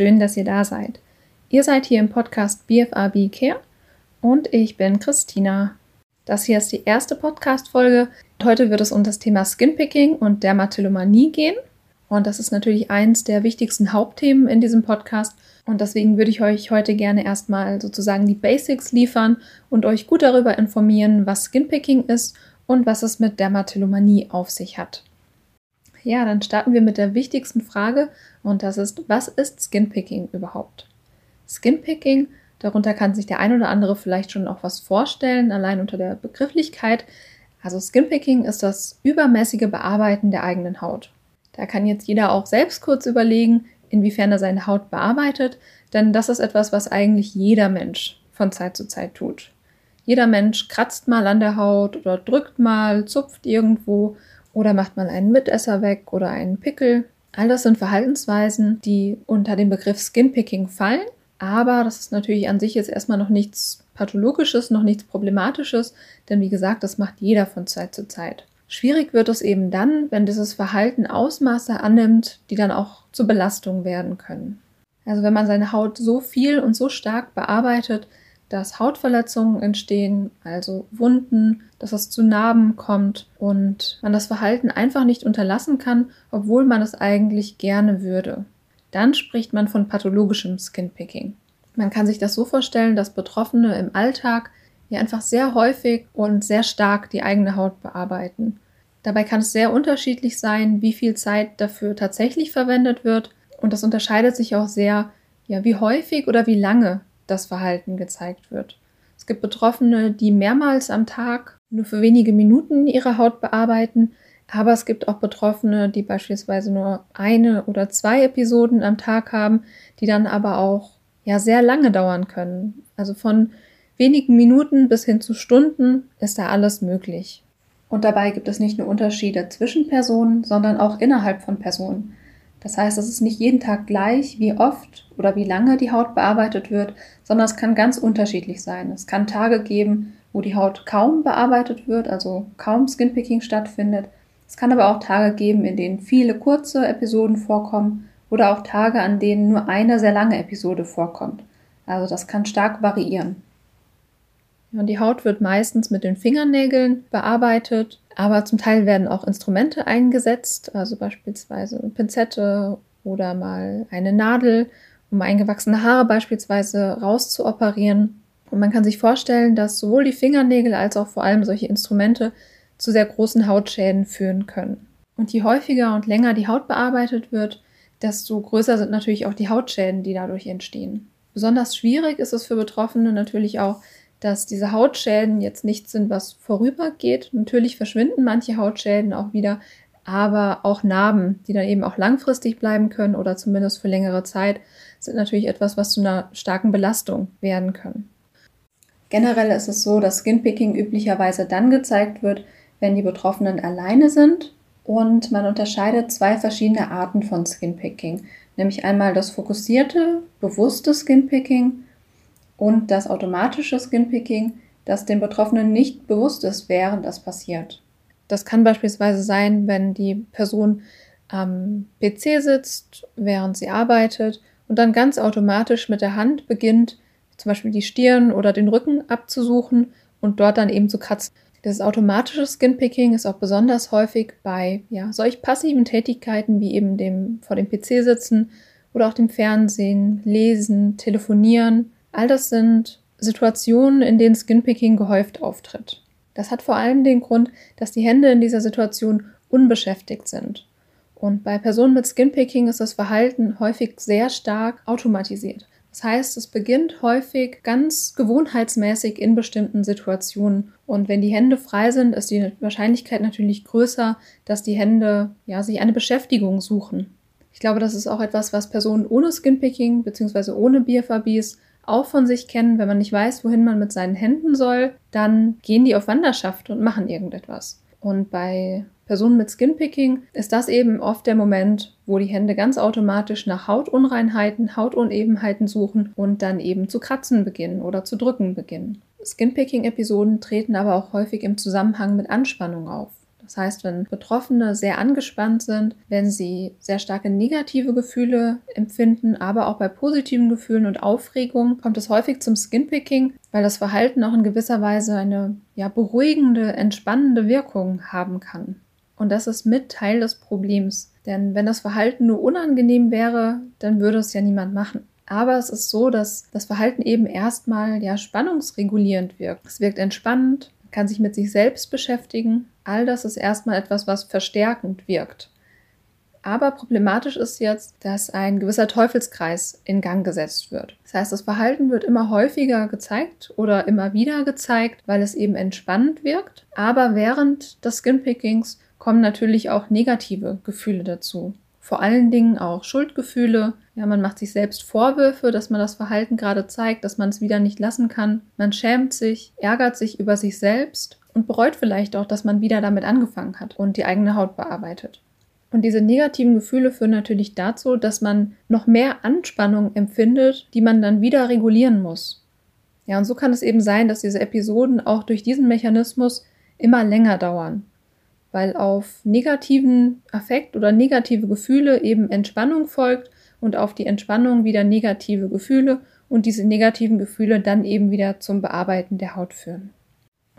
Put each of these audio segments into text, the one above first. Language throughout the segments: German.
Schön, dass ihr da seid. Ihr seid hier im Podcast BFAB Care und ich bin Christina. Das hier ist die erste Podcast-Folge. Heute wird es um das Thema Skinpicking und Dermatillomanie gehen. Und das ist natürlich eins der wichtigsten Hauptthemen in diesem Podcast. Und deswegen würde ich euch heute gerne erstmal sozusagen die Basics liefern und euch gut darüber informieren, was Skinpicking ist und was es mit Dermatillomanie auf sich hat. Ja, dann starten wir mit der wichtigsten Frage und das ist, was ist Skinpicking überhaupt? Skinpicking, darunter kann sich der ein oder andere vielleicht schon auch was vorstellen, allein unter der Begrifflichkeit. Also Skinpicking ist das übermäßige Bearbeiten der eigenen Haut. Da kann jetzt jeder auch selbst kurz überlegen, inwiefern er seine Haut bearbeitet, denn das ist etwas, was eigentlich jeder Mensch von Zeit zu Zeit tut. Jeder Mensch kratzt mal an der Haut oder drückt mal, zupft irgendwo oder macht mal einen Mitesser weg oder einen Pickel. All das sind Verhaltensweisen, die unter den Begriff Skinpicking fallen. Aber das ist natürlich an sich jetzt erstmal noch nichts Pathologisches, noch nichts Problematisches, denn wie gesagt, das macht jeder von Zeit zu Zeit. Schwierig wird es eben dann, wenn dieses Verhalten Ausmaße annimmt, die dann auch zur Belastung werden können. Also wenn man seine Haut so viel und so stark bearbeitet, dass Hautverletzungen entstehen, also Wunden, dass es zu Narben kommt und man das Verhalten einfach nicht unterlassen kann, obwohl man es eigentlich gerne würde. Dann spricht man von pathologischem Skinpicking. Man kann sich das so vorstellen, dass Betroffene im Alltag die einfach sehr häufig und sehr stark die eigene Haut bearbeiten. Dabei kann es sehr unterschiedlich sein, wie viel Zeit dafür tatsächlich verwendet wird und das unterscheidet sich auch sehr, ja, wie häufig oder wie lange das Verhalten gezeigt wird. Es gibt Betroffene, die mehrmals am Tag nur für wenige Minuten ihre Haut bearbeiten, aber es gibt auch Betroffene, die beispielsweise nur eine oder zwei Episoden am Tag haben, die dann aber auch ja sehr lange dauern können. Also von wenigen Minuten bis hin zu Stunden ist da alles möglich. Und dabei gibt es nicht nur Unterschiede zwischen Personen, sondern auch innerhalb von Personen. Das heißt, es ist nicht jeden Tag gleich, wie oft oder wie lange die Haut bearbeitet wird, sondern es kann ganz unterschiedlich sein. Es kann Tage geben, wo die Haut kaum bearbeitet wird, also kaum Skinpicking stattfindet. Es kann aber auch Tage geben, in denen viele kurze Episoden vorkommen oder auch Tage, an denen nur eine sehr lange Episode vorkommt. Also das kann stark variieren. Und die Haut wird meistens mit den Fingernägeln bearbeitet, aber zum Teil werden auch Instrumente eingesetzt, also beispielsweise eine Pinzette oder mal eine Nadel, um eingewachsene Haare beispielsweise rauszuoperieren. Und man kann sich vorstellen, dass sowohl die Fingernägel als auch vor allem solche Instrumente zu sehr großen Hautschäden führen können. Und je häufiger und länger die Haut bearbeitet wird, desto größer sind natürlich auch die Hautschäden, die dadurch entstehen. Besonders schwierig ist es für Betroffene natürlich auch, dass diese Hautschäden jetzt nichts sind, was vorübergeht. Natürlich verschwinden manche Hautschäden auch wieder, aber auch Narben, die dann eben auch langfristig bleiben können oder zumindest für längere Zeit, sind natürlich etwas, was zu einer starken Belastung werden können. Generell ist es so, dass Skinpicking üblicherweise dann gezeigt wird, wenn die Betroffenen alleine sind und man unterscheidet zwei verschiedene Arten von Skinpicking, nämlich einmal das fokussierte, bewusste Skinpicking und das automatische Skinpicking, das den Betroffenen nicht bewusst ist, während das passiert. Das kann beispielsweise sein, wenn die Person am PC sitzt, während sie arbeitet und dann ganz automatisch mit der Hand beginnt, zum Beispiel die Stirn oder den Rücken abzusuchen und dort dann eben zu kratzen. Das automatische Skinpicking ist auch besonders häufig bei ja, solch passiven Tätigkeiten wie eben dem vor dem PC sitzen oder auch dem Fernsehen, Lesen, Telefonieren All das sind Situationen, in denen Skinpicking gehäuft auftritt. Das hat vor allem den Grund, dass die Hände in dieser Situation unbeschäftigt sind. Und bei Personen mit Skinpicking ist das Verhalten häufig sehr stark automatisiert. Das heißt, es beginnt häufig ganz gewohnheitsmäßig in bestimmten Situationen. Und wenn die Hände frei sind, ist die Wahrscheinlichkeit natürlich größer, dass die Hände ja, sich eine Beschäftigung suchen. Ich glaube, das ist auch etwas, was Personen ohne Skinpicking bzw. ohne BFABs auch von sich kennen, wenn man nicht weiß, wohin man mit seinen Händen soll, dann gehen die auf Wanderschaft und machen irgendetwas. Und bei Personen mit Skinpicking ist das eben oft der Moment, wo die Hände ganz automatisch nach Hautunreinheiten, Hautunebenheiten suchen und dann eben zu kratzen beginnen oder zu drücken beginnen. Skinpicking-Episoden treten aber auch häufig im Zusammenhang mit Anspannung auf. Das heißt, wenn Betroffene sehr angespannt sind, wenn sie sehr starke negative Gefühle empfinden, aber auch bei positiven Gefühlen und Aufregung, kommt es häufig zum Skinpicking, weil das Verhalten auch in gewisser Weise eine ja, beruhigende, entspannende Wirkung haben kann. Und das ist mit Teil des Problems. Denn wenn das Verhalten nur unangenehm wäre, dann würde es ja niemand machen. Aber es ist so, dass das Verhalten eben erstmal ja spannungsregulierend wirkt. Es wirkt entspannend, kann sich mit sich selbst beschäftigen. All das ist erstmal etwas, was verstärkend wirkt. Aber problematisch ist jetzt, dass ein gewisser Teufelskreis in Gang gesetzt wird. Das heißt, das Verhalten wird immer häufiger gezeigt oder immer wieder gezeigt, weil es eben entspannend wirkt. Aber während des Skinpickings kommen natürlich auch negative Gefühle dazu. Vor allen Dingen auch Schuldgefühle. Ja, man macht sich selbst Vorwürfe, dass man das Verhalten gerade zeigt, dass man es wieder nicht lassen kann. Man schämt sich, ärgert sich über sich selbst und bereut vielleicht auch, dass man wieder damit angefangen hat und die eigene Haut bearbeitet. Und diese negativen Gefühle führen natürlich dazu, dass man noch mehr Anspannung empfindet, die man dann wieder regulieren muss. Ja, und so kann es eben sein, dass diese Episoden auch durch diesen Mechanismus immer länger dauern weil auf negativen Affekt oder negative Gefühle eben Entspannung folgt und auf die Entspannung wieder negative Gefühle und diese negativen Gefühle dann eben wieder zum Bearbeiten der Haut führen.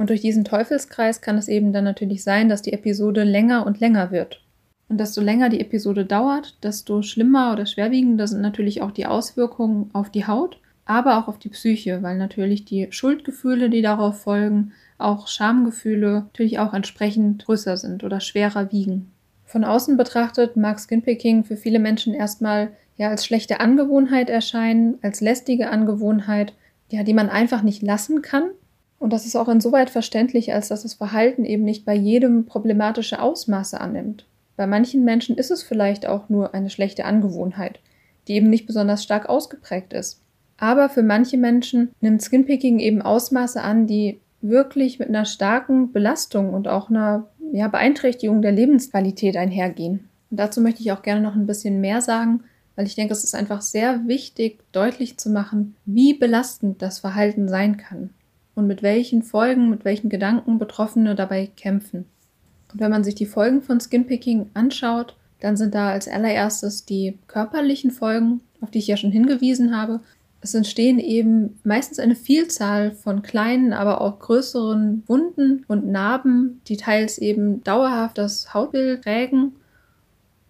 Und durch diesen Teufelskreis kann es eben dann natürlich sein, dass die Episode länger und länger wird. Und desto länger die Episode dauert, desto schlimmer oder schwerwiegender sind natürlich auch die Auswirkungen auf die Haut, aber auch auf die Psyche, weil natürlich die Schuldgefühle, die darauf folgen, auch Schamgefühle natürlich auch entsprechend größer sind oder schwerer wiegen. Von außen betrachtet mag Skinpicking für viele Menschen erstmal ja als schlechte Angewohnheit erscheinen, als lästige Angewohnheit, ja, die man einfach nicht lassen kann. Und das ist auch insoweit verständlich, als dass das Verhalten eben nicht bei jedem problematische Ausmaße annimmt. Bei manchen Menschen ist es vielleicht auch nur eine schlechte Angewohnheit, die eben nicht besonders stark ausgeprägt ist. Aber für manche Menschen nimmt Skinpicking eben Ausmaße an, die wirklich mit einer starken Belastung und auch einer ja, Beeinträchtigung der Lebensqualität einhergehen. Und dazu möchte ich auch gerne noch ein bisschen mehr sagen, weil ich denke, es ist einfach sehr wichtig, deutlich zu machen, wie belastend das Verhalten sein kann und mit welchen Folgen, mit welchen Gedanken Betroffene dabei kämpfen. Und wenn man sich die Folgen von Skinpicking anschaut, dann sind da als allererstes die körperlichen Folgen, auf die ich ja schon hingewiesen habe, es entstehen eben meistens eine Vielzahl von kleinen, aber auch größeren Wunden und Narben, die teils eben dauerhaft das Hautbild prägen.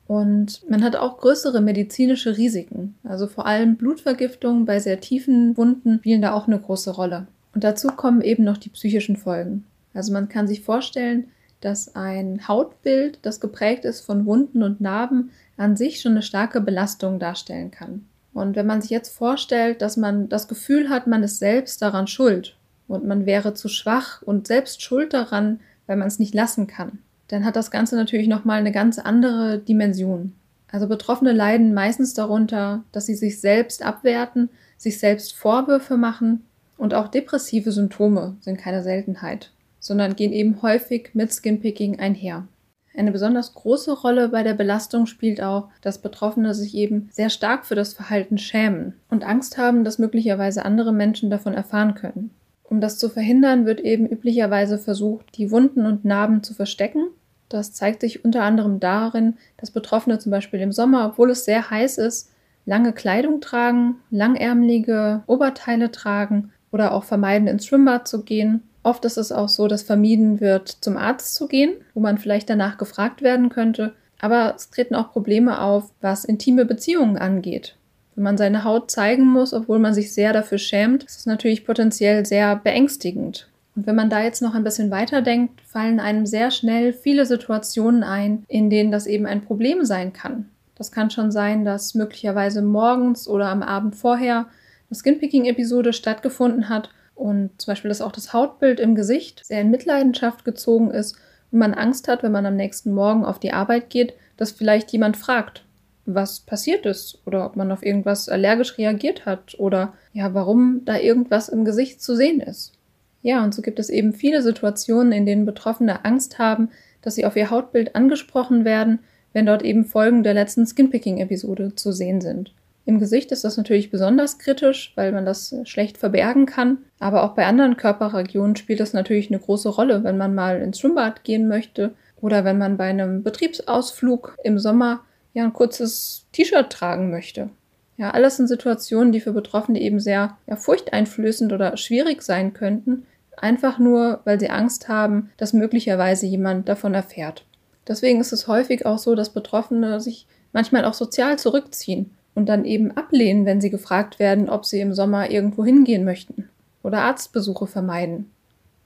Und man hat auch größere medizinische Risiken. Also vor allem Blutvergiftungen bei sehr tiefen Wunden spielen da auch eine große Rolle. Und dazu kommen eben noch die psychischen Folgen. Also man kann sich vorstellen, dass ein Hautbild, das geprägt ist von Wunden und Narben, an sich schon eine starke Belastung darstellen kann. Und wenn man sich jetzt vorstellt, dass man das Gefühl hat, man ist selbst daran schuld und man wäre zu schwach und selbst schuld daran, weil man es nicht lassen kann, dann hat das Ganze natürlich nochmal eine ganz andere Dimension. Also Betroffene leiden meistens darunter, dass sie sich selbst abwerten, sich selbst Vorwürfe machen und auch depressive Symptome sind keine Seltenheit, sondern gehen eben häufig mit Skinpicking einher. Eine besonders große Rolle bei der Belastung spielt auch, dass Betroffene sich eben sehr stark für das Verhalten schämen und Angst haben, dass möglicherweise andere Menschen davon erfahren können. Um das zu verhindern, wird eben üblicherweise versucht, die Wunden und Narben zu verstecken. Das zeigt sich unter anderem darin, dass Betroffene zum Beispiel im Sommer, obwohl es sehr heiß ist, lange Kleidung tragen, langärmelige Oberteile tragen oder auch vermeiden, ins Schwimmbad zu gehen Oft ist es auch so, dass vermieden wird, zum Arzt zu gehen, wo man vielleicht danach gefragt werden könnte. Aber es treten auch Probleme auf, was intime Beziehungen angeht. Wenn man seine Haut zeigen muss, obwohl man sich sehr dafür schämt, ist es natürlich potenziell sehr beängstigend. Und wenn man da jetzt noch ein bisschen weiterdenkt, fallen einem sehr schnell viele Situationen ein, in denen das eben ein Problem sein kann. Das kann schon sein, dass möglicherweise morgens oder am Abend vorher Skinpicking-Episode stattgefunden hat und zum Beispiel, dass auch das Hautbild im Gesicht sehr in Mitleidenschaft gezogen ist und man Angst hat, wenn man am nächsten Morgen auf die Arbeit geht, dass vielleicht jemand fragt, was passiert ist oder ob man auf irgendwas allergisch reagiert hat oder ja, warum da irgendwas im Gesicht zu sehen ist. Ja, und so gibt es eben viele Situationen, in denen Betroffene Angst haben, dass sie auf ihr Hautbild angesprochen werden, wenn dort eben Folgen der letzten Skinpicking-Episode zu sehen sind. Im Gesicht ist das natürlich besonders kritisch, weil man das schlecht verbergen kann. Aber auch bei anderen Körperregionen spielt das natürlich eine große Rolle, wenn man mal ins Schwimmbad gehen möchte Oder wenn man bei einem Betriebsausflug im Sommer ja ein kurzes T-Shirt tragen möchte. Ja, alles sind Situationen, die für Betroffene eben sehr ja, furchteinflößend oder schwierig sein könnten, einfach nur, weil sie Angst haben, dass möglicherweise jemand davon erfährt. Deswegen ist es häufig auch so, dass Betroffene sich manchmal auch sozial zurückziehen und dann eben ablehnen, wenn sie gefragt werden, ob sie im Sommer irgendwo hingehen möchten oder Arztbesuche vermeiden.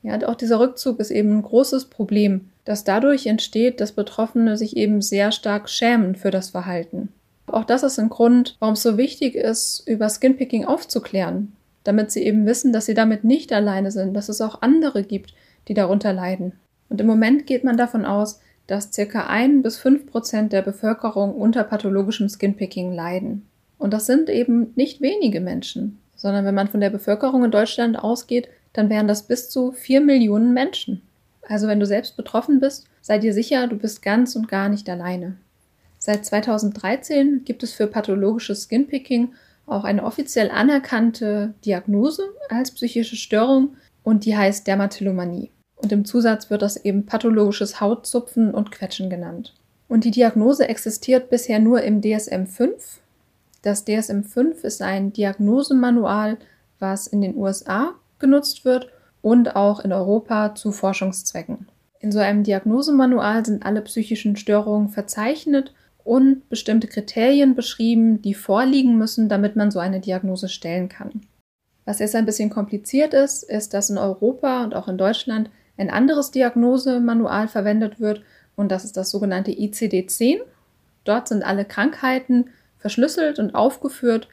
Ja, auch dieser Rückzug ist eben ein großes Problem, das dadurch entsteht, dass Betroffene sich eben sehr stark schämen für das Verhalten. Auch das ist ein Grund, warum es so wichtig ist, über Skinpicking aufzuklären, damit sie eben wissen, dass sie damit nicht alleine sind, dass es auch andere gibt, die darunter leiden. Und im Moment geht man davon aus, dass circa ein bis fünf Prozent der Bevölkerung unter pathologischem Skinpicking leiden. Und das sind eben nicht wenige Menschen, sondern wenn man von der Bevölkerung in Deutschland ausgeht, dann wären das bis zu vier Millionen Menschen. Also wenn du selbst betroffen bist, sei dir sicher, du bist ganz und gar nicht alleine. Seit 2013 gibt es für pathologisches Skinpicking auch eine offiziell anerkannte Diagnose als psychische Störung und die heißt Dermatillomanie. Und im Zusatz wird das eben pathologisches Hautzupfen und Quetschen genannt. Und die Diagnose existiert bisher nur im DSM-5. Das DSM-5 ist ein Diagnosemanual, was in den USA genutzt wird und auch in Europa zu Forschungszwecken. In so einem Diagnosemanual sind alle psychischen Störungen verzeichnet und bestimmte Kriterien beschrieben, die vorliegen müssen, damit man so eine Diagnose stellen kann. Was jetzt ein bisschen kompliziert ist, ist, dass in Europa und auch in Deutschland ein anderes Diagnosemanual verwendet wird und das ist das sogenannte ICD-10. Dort sind alle Krankheiten verschlüsselt und aufgeführt,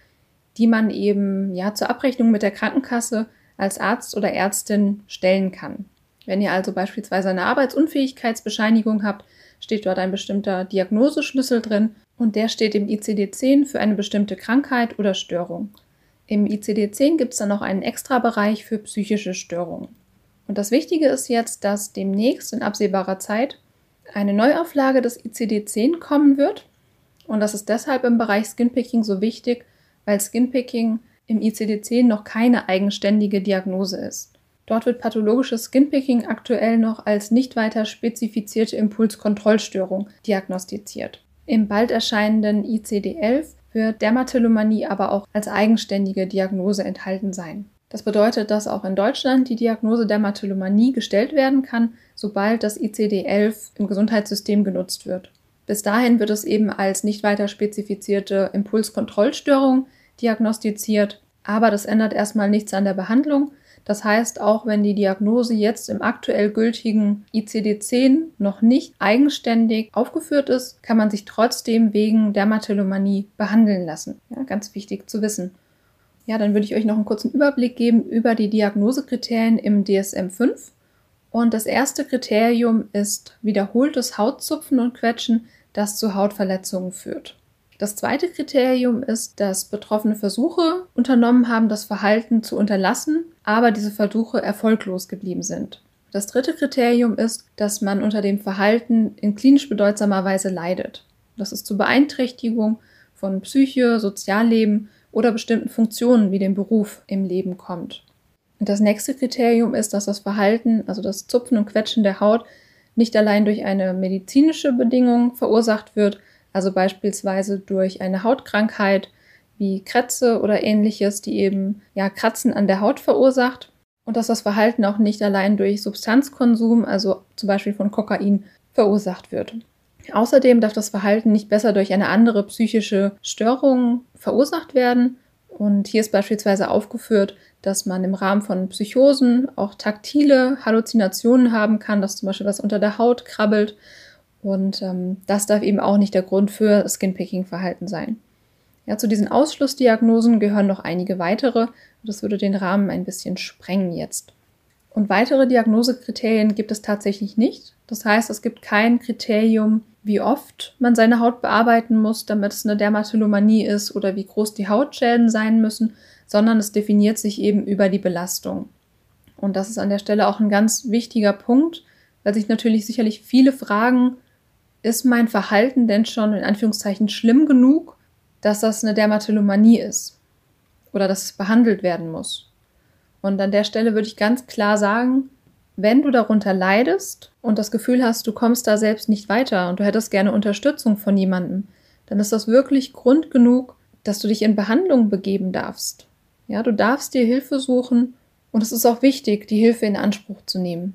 die man eben ja zur Abrechnung mit der Krankenkasse als Arzt oder Ärztin stellen kann. Wenn ihr also beispielsweise eine Arbeitsunfähigkeitsbescheinigung habt, steht dort ein bestimmter Diagnoseschlüssel drin und der steht im ICD-10 für eine bestimmte Krankheit oder Störung. Im ICD-10 gibt es dann noch einen extra Bereich für psychische Störungen. Und das Wichtige ist jetzt, dass demnächst in absehbarer Zeit eine Neuauflage des ICD-10 kommen wird. Und das ist deshalb im Bereich Skinpicking so wichtig, weil Skinpicking im ICD-10 noch keine eigenständige Diagnose ist. Dort wird pathologisches Skinpicking aktuell noch als nicht weiter spezifizierte Impulskontrollstörung diagnostiziert. Im bald erscheinenden ICD-11 wird Dermatillomanie aber auch als eigenständige Diagnose enthalten sein. Das bedeutet, dass auch in Deutschland die Diagnose Dermatillomanie gestellt werden kann, sobald das ICD-11 im Gesundheitssystem genutzt wird. Bis dahin wird es eben als nicht weiter spezifizierte Impulskontrollstörung diagnostiziert, aber das ändert erstmal nichts an der Behandlung. Das heißt, auch wenn die Diagnose jetzt im aktuell gültigen ICD-10 noch nicht eigenständig aufgeführt ist, kann man sich trotzdem wegen Dermatillomanie behandeln lassen. Ja, ganz wichtig zu wissen. Ja, dann würde ich euch noch einen kurzen Überblick geben über die Diagnosekriterien im DSM-5. Und das erste Kriterium ist wiederholtes Hautzupfen und Quetschen, das zu Hautverletzungen führt. Das zweite Kriterium ist, dass Betroffene Versuche unternommen haben, das Verhalten zu unterlassen, aber diese Versuche erfolglos geblieben sind. Das dritte Kriterium ist, dass man unter dem Verhalten in klinisch bedeutsamer Weise leidet. Das ist zur Beeinträchtigung von Psyche, Sozialleben oder bestimmten Funktionen wie dem Beruf im Leben kommt. Und das nächste Kriterium ist, dass das Verhalten, also das Zupfen und Quetschen der Haut, nicht allein durch eine medizinische Bedingung verursacht wird, also beispielsweise durch eine Hautkrankheit wie Krätze oder ähnliches, die eben ja Kratzen an der Haut verursacht und dass das Verhalten auch nicht allein durch Substanzkonsum, also zum Beispiel von Kokain, verursacht wird. Außerdem darf das Verhalten nicht besser durch eine andere psychische Störung verursacht werden. Und hier ist beispielsweise aufgeführt, dass man im Rahmen von Psychosen auch taktile Halluzinationen haben kann, dass zum Beispiel was unter der Haut krabbelt und ähm, das darf eben auch nicht der Grund für Skinpicking-Verhalten sein. Ja, zu diesen Ausschlussdiagnosen gehören noch einige weitere. Das würde den Rahmen ein bisschen sprengen jetzt. Und weitere Diagnosekriterien gibt es tatsächlich nicht. Das heißt, es gibt kein Kriterium, wie oft man seine Haut bearbeiten muss, damit es eine Dermatillomanie ist oder wie groß die Hautschäden sein müssen, sondern es definiert sich eben über die Belastung. Und das ist an der Stelle auch ein ganz wichtiger Punkt, weil sich natürlich sicherlich viele fragen, ist mein Verhalten denn schon in Anführungszeichen schlimm genug, dass das eine Dermatillomanie ist oder dass es behandelt werden muss? Und an der Stelle würde ich ganz klar sagen, wenn du darunter leidest und das Gefühl hast, du kommst da selbst nicht weiter und du hättest gerne Unterstützung von jemandem, dann ist das wirklich Grund genug, dass du dich in Behandlung begeben darfst. Ja, du darfst dir Hilfe suchen und es ist auch wichtig, die Hilfe in Anspruch zu nehmen.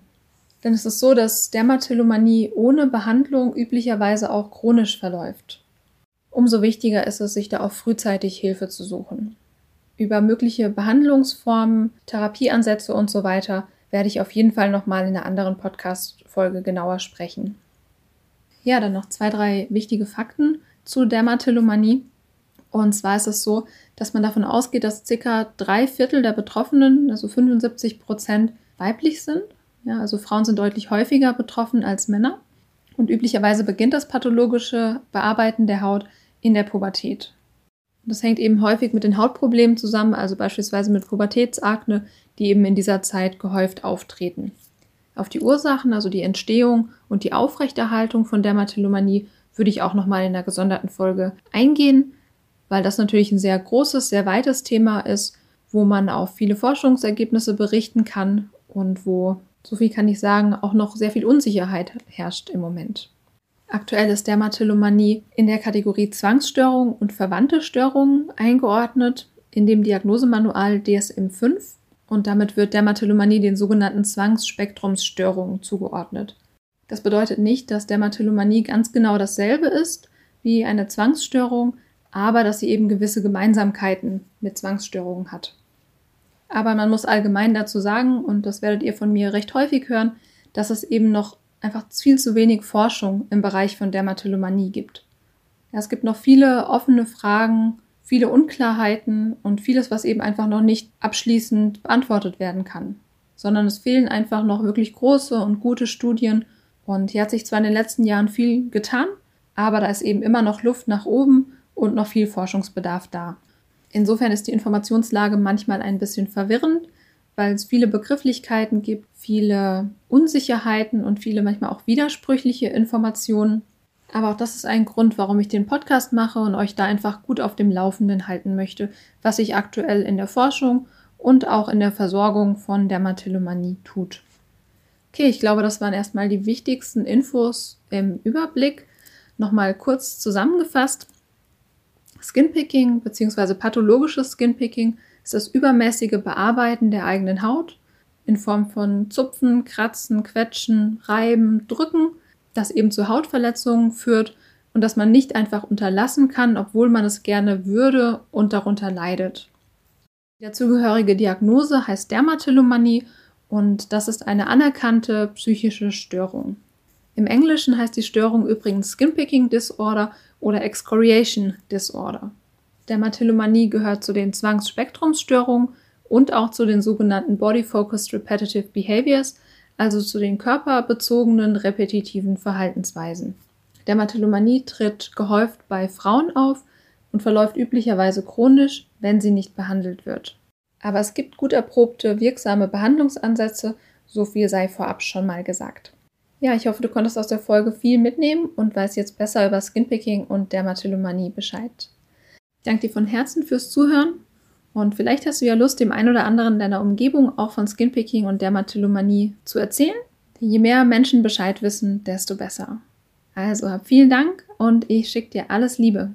Denn es ist so, dass Dermatillomanie ohne Behandlung üblicherweise auch chronisch verläuft. Umso wichtiger ist es, sich da auch frühzeitig Hilfe zu suchen. Über mögliche Behandlungsformen, Therapieansätze und so weiter werde ich auf jeden Fall nochmal in einer anderen Podcast-Folge genauer sprechen. Ja, dann noch zwei, drei wichtige Fakten zu Dermatillomanie. Und zwar ist es so, dass man davon ausgeht, dass circa drei Viertel der Betroffenen, also 75 Prozent, weiblich sind. Ja, also Frauen sind deutlich häufiger betroffen als Männer. Und üblicherweise beginnt das pathologische Bearbeiten der Haut in der Pubertät. Das hängt eben häufig mit den Hautproblemen zusammen, also beispielsweise mit Pubertätsakne, die eben in dieser Zeit gehäuft auftreten. Auf die Ursachen, also die Entstehung und die Aufrechterhaltung von Dermatillomanie, würde ich auch nochmal in einer gesonderten Folge eingehen, weil das natürlich ein sehr großes, sehr weites Thema ist, wo man auch viele Forschungsergebnisse berichten kann und wo, so viel kann ich sagen, auch noch sehr viel Unsicherheit herrscht im Moment. Aktuell ist Dermatillomanie in der Kategorie Zwangsstörung und verwandte Störungen eingeordnet in dem Diagnosemanual DSM-5 und damit wird Dermatillomanie den sogenannten Zwangsspektrumsstörungen zugeordnet. Das bedeutet nicht, dass Dermatillomanie ganz genau dasselbe ist wie eine Zwangsstörung, aber dass sie eben gewisse Gemeinsamkeiten mit Zwangsstörungen hat. Aber man muss allgemein dazu sagen, und das werdet ihr von mir recht häufig hören, dass es eben noch einfach viel zu wenig Forschung im Bereich von Dermatillomanie gibt. Ja, es gibt noch viele offene Fragen, viele Unklarheiten und vieles, was eben einfach noch nicht abschließend beantwortet werden kann, sondern es fehlen einfach noch wirklich große und gute Studien und hier hat sich zwar in den letzten Jahren viel getan, aber da ist eben immer noch Luft nach oben und noch viel Forschungsbedarf da. Insofern ist die Informationslage manchmal ein bisschen verwirrend, weil es viele Begrifflichkeiten gibt, viele Unsicherheiten und viele manchmal auch widersprüchliche Informationen. Aber auch das ist ein Grund, warum ich den Podcast mache und euch da einfach gut auf dem Laufenden halten möchte, was sich aktuell in der Forschung und auch in der Versorgung von Dermatillomanie tut. Okay, ich glaube, das waren erstmal die wichtigsten Infos im Überblick. Nochmal kurz zusammengefasst. Skinpicking bzw. pathologisches Skinpicking ist das übermäßige Bearbeiten der eigenen Haut in Form von Zupfen, Kratzen, Quetschen, Reiben, Drücken, das eben zu Hautverletzungen führt und das man nicht einfach unterlassen kann, obwohl man es gerne würde und darunter leidet. Die dazugehörige Diagnose heißt Dermatillomanie und das ist eine anerkannte psychische Störung. Im Englischen heißt die Störung übrigens Skinpicking Disorder oder Excoriation Disorder. Dermatillomanie gehört zu den Zwangsspektrumsstörungen und auch zu den sogenannten Body-Focused Repetitive Behaviors, also zu den körperbezogenen repetitiven Verhaltensweisen. Dermatillomanie tritt gehäuft bei Frauen auf und verläuft üblicherweise chronisch, wenn sie nicht behandelt wird. Aber es gibt gut erprobte, wirksame Behandlungsansätze, so viel sei vorab schon mal gesagt. Ja, ich hoffe, du konntest aus der Folge viel mitnehmen und weißt jetzt besser über Skinpicking und Dermatillomanie Bescheid. Ich danke dir von Herzen fürs Zuhören und vielleicht hast du ja Lust, dem einen oder anderen deiner Umgebung auch von Skinpicking und Dermatillomanie zu erzählen. Je mehr Menschen Bescheid wissen, desto besser. Also hab vielen Dank und ich schicke dir alles Liebe.